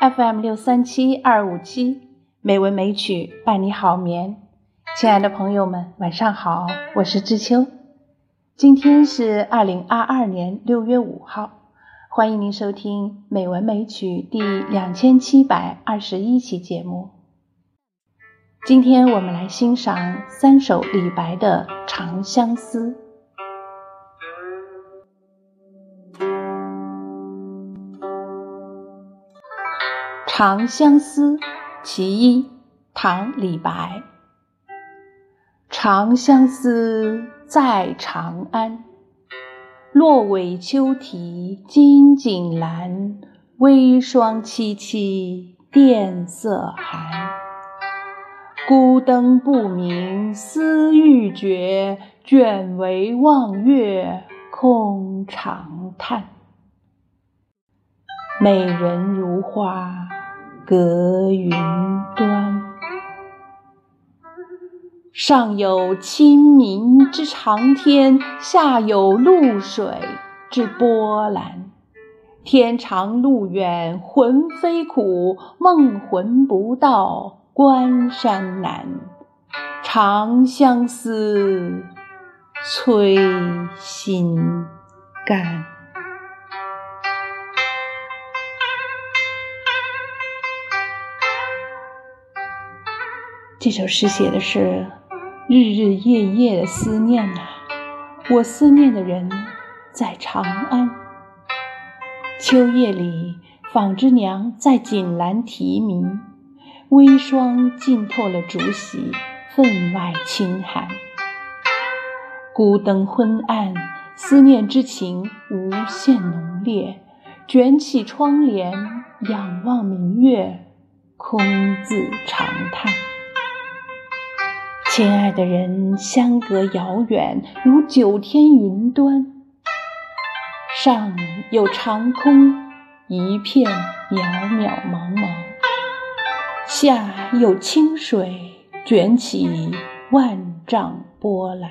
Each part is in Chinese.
FM 六三七二五七，美文美曲伴你好眠。亲爱的朋友们，晚上好，我是知秋。今天是二零二二年六月五号，欢迎您收听美文美曲第两千七百二十一期节目。今天我们来欣赏三首李白的《长相思》。《长相思》其一，唐·李白。长相思，在长安。落尾秋啼金井阑，微霜凄凄，殿色寒。孤灯不明思欲绝，卷帷望月空长叹。美人如花。隔云端，上有清明之长天，下有渌水之波澜。天长路远魂飞苦，梦魂不到关山难。长相思，催心肝。这首诗写的是日日夜夜的思念呐，我思念的人在长安。秋夜里，纺织娘在锦兰啼鸣，微霜浸透了竹席，分外清寒。孤灯昏暗，思念之情无限浓烈，卷起窗帘，仰望明月，空自长叹。亲爱的人，相隔遥远，如九天云端。上有长空，一片渺渺茫茫；下有清水，卷起万丈波澜。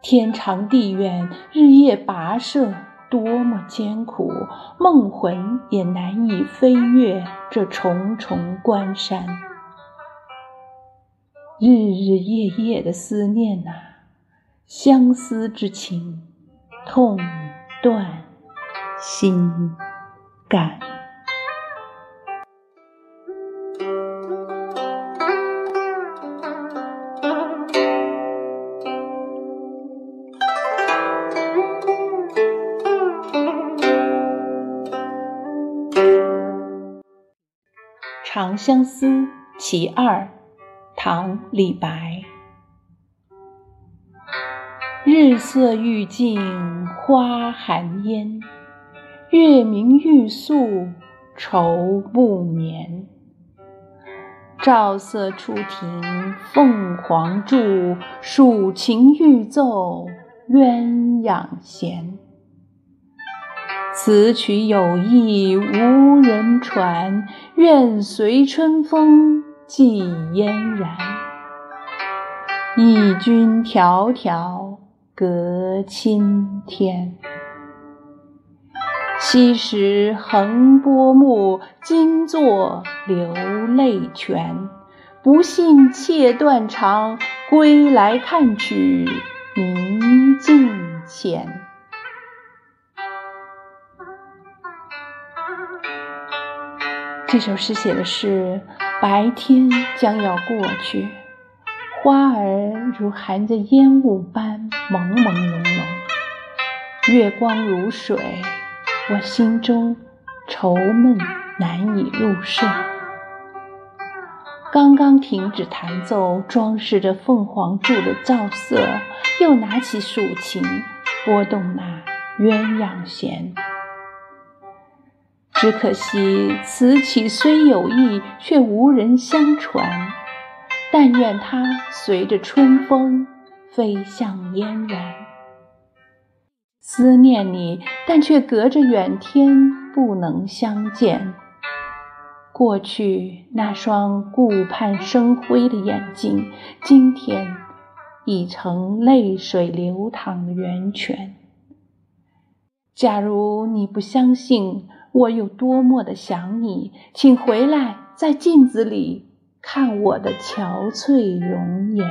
天长地远，日夜跋涉，多么艰苦！梦魂也难以飞越这重重关山。日日夜夜的思念呐，相思之情，痛断心肝。《长相思》其二。唐·李白。日色欲尽花含烟，月明欲宿愁不眠。照色出庭凤凰柱，蜀琴欲奏鸳鸯弦。此曲有意无人传，愿随春风。寄嫣然，忆君迢迢隔青天。昔时横波目，今作流泪泉。不信妾断肠，归来看取明镜前。这首诗写的是。白天将要过去，花儿如含着烟雾般朦朦胧胧，月光如水，我心中愁闷难以入睡。刚刚停止弹奏装饰着凤凰柱的照色，又拿起蜀琴拨动那鸳鸯弦。只可惜此曲虽有意，却无人相传。但愿它随着春风飞向嫣然。思念你，但却隔着远天，不能相见。过去那双顾盼生辉的眼睛，今天已成泪水流淌的源泉。假如你不相信，我有多么的想你，请回来，在镜子里看我的憔悴容颜。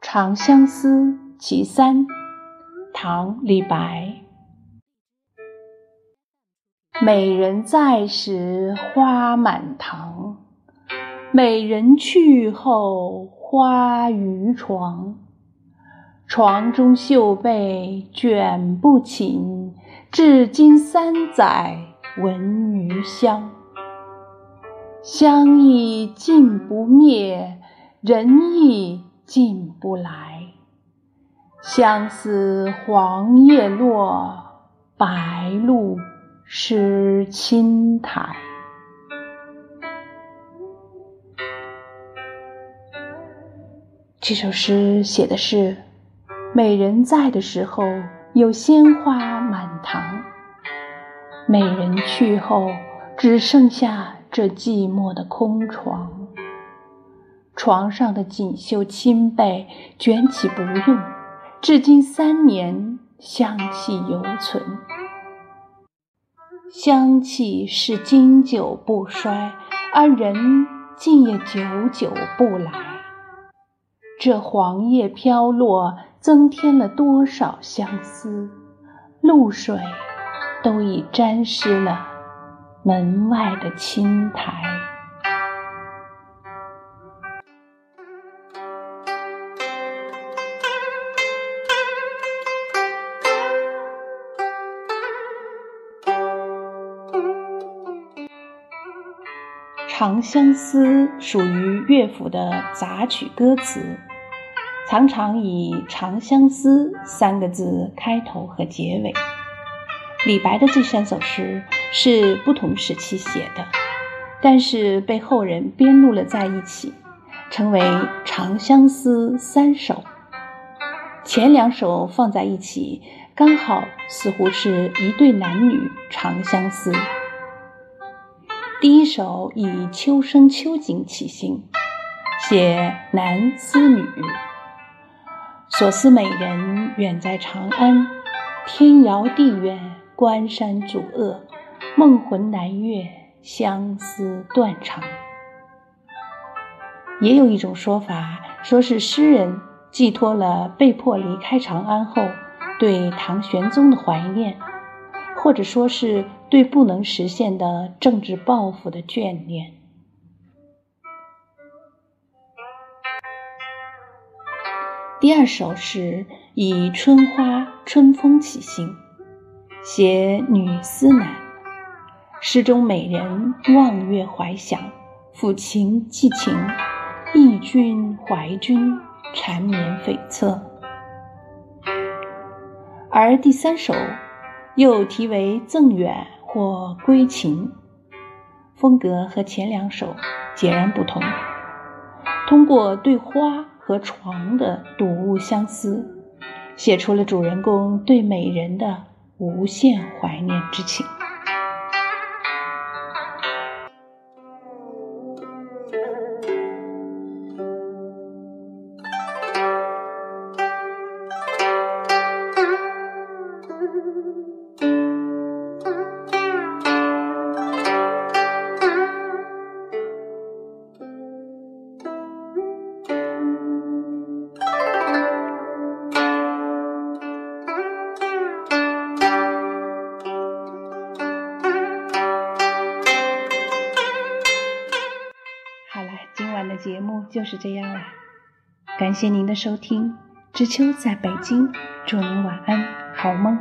《长相思·其三》唐·李白。美人在时花满堂，美人去后花余床。床中绣被卷不起，至今三载闻余香。香亦尽不灭，人意。进不来，相思黄叶落，白露湿青苔。这首诗写的是，美人在的时候有鲜花满堂，美人去后只剩下这寂寞的空床。床上的锦绣青被卷起不用，至今三年，香气犹存。香气是经久不衰，而人竟也久久不来。这黄叶飘落，增添了多少相思？露水都已沾湿了门外的青苔。《长相思》属于乐府的杂曲歌词，常常以“长相思”三个字开头和结尾。李白的这三首诗是不同时期写的，但是被后人编录了在一起，成为《长相思》三首。前两首放在一起，刚好似乎是一对男女长相思。第一首以秋声秋景起兴，写男思女，所思美人远在长安，天遥地远，关山阻遏，梦魂难越，相思断肠。也有一种说法，说是诗人寄托了被迫离开长安后对唐玄宗的怀念。或者说是对不能实现的政治抱负的眷恋。第二首是以春花春风起兴，写女思男，诗中美人望月怀想，抚琴寄情，忆君怀君，缠绵悱恻。而第三首。又题为赠远或归情，风格和前两首截然不同。通过对花和床的睹物相思，写出了主人公对美人的无限怀念之情。是这样啦，感谢您的收听。知秋在北京，祝您晚安，好梦。